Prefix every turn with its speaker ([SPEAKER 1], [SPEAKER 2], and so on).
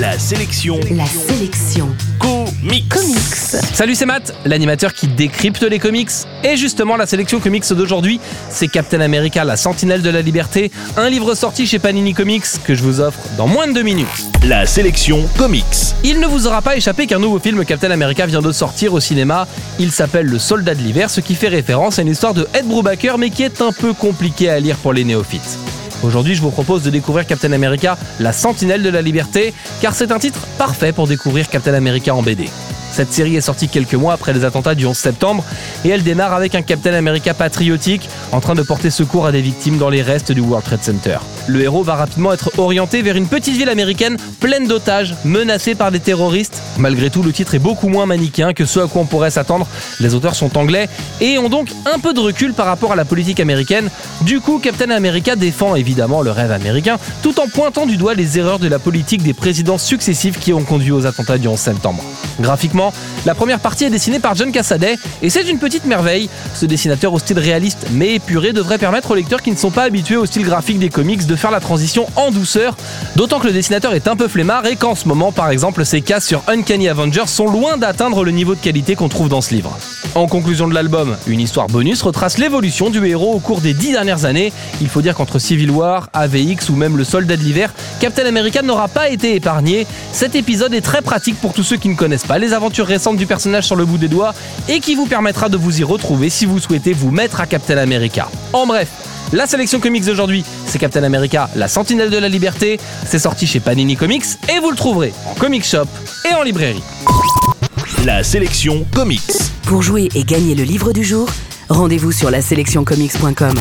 [SPEAKER 1] La sélection.
[SPEAKER 2] La sélection.
[SPEAKER 1] Comics.
[SPEAKER 2] Comics.
[SPEAKER 3] Salut, c'est Matt, l'animateur qui décrypte les comics. Et justement, la sélection comics d'aujourd'hui, c'est Captain America, la sentinelle de la liberté, un livre sorti chez Panini Comics que je vous offre dans moins de deux minutes.
[SPEAKER 1] La sélection comics.
[SPEAKER 3] Il ne vous aura pas échappé qu'un nouveau film Captain America vient de sortir au cinéma. Il s'appelle Le Soldat de l'hiver, ce qui fait référence à une histoire de Ed Brubaker, mais qui est un peu compliqué à lire pour les néophytes. Aujourd'hui, je vous propose de découvrir Captain America, la sentinelle de la liberté, car c'est un titre parfait pour découvrir Captain America en BD. Cette série est sortie quelques mois après les attentats du 11 septembre et elle démarre avec un Captain America patriotique en train de porter secours à des victimes dans les restes du World Trade Center. Le héros va rapidement être orienté vers une petite ville américaine pleine d'otages, menacée par des terroristes. Malgré tout, le titre est beaucoup moins manichéen que ce à quoi on pourrait s'attendre. Les auteurs sont anglais et ont donc un peu de recul par rapport à la politique américaine. Du coup, Captain America défend évidemment le rêve américain tout en pointant du doigt les erreurs de la politique des présidents successifs qui ont conduit aux attentats du 11 septembre. Graphiquement, la première partie est dessinée par John Cassaday et c'est une petite merveille. Ce dessinateur au style réaliste mais épuré devrait permettre aux lecteurs qui ne sont pas habitués au style graphique des comics de faire la transition en douceur, d'autant que le dessinateur est un peu flemmard et qu'en ce moment, par exemple, ses cases sur Uncanny Avengers sont loin d'atteindre le niveau de qualité qu'on trouve dans ce livre. En conclusion de l'album, une histoire bonus retrace l'évolution du héros au cours des dix dernières années. Il faut dire qu'entre Civil War, AVX ou même le Soldat de l'hiver, Captain America n'aura pas été épargné. Cet épisode est très pratique pour tous ceux qui ne connaissent pas les aventures récentes du personnage sur le bout des doigts et qui vous permettra de vous y retrouver si vous souhaitez vous mettre à Captain America. En bref, la sélection comics d'aujourd'hui, c'est Captain America, la sentinelle de la liberté. C'est sorti chez Panini Comics et vous le trouverez en comic shop et en librairie.
[SPEAKER 1] La sélection comics.
[SPEAKER 2] Pour jouer et gagner le livre du jour, rendez-vous sur la sélectioncomics.com.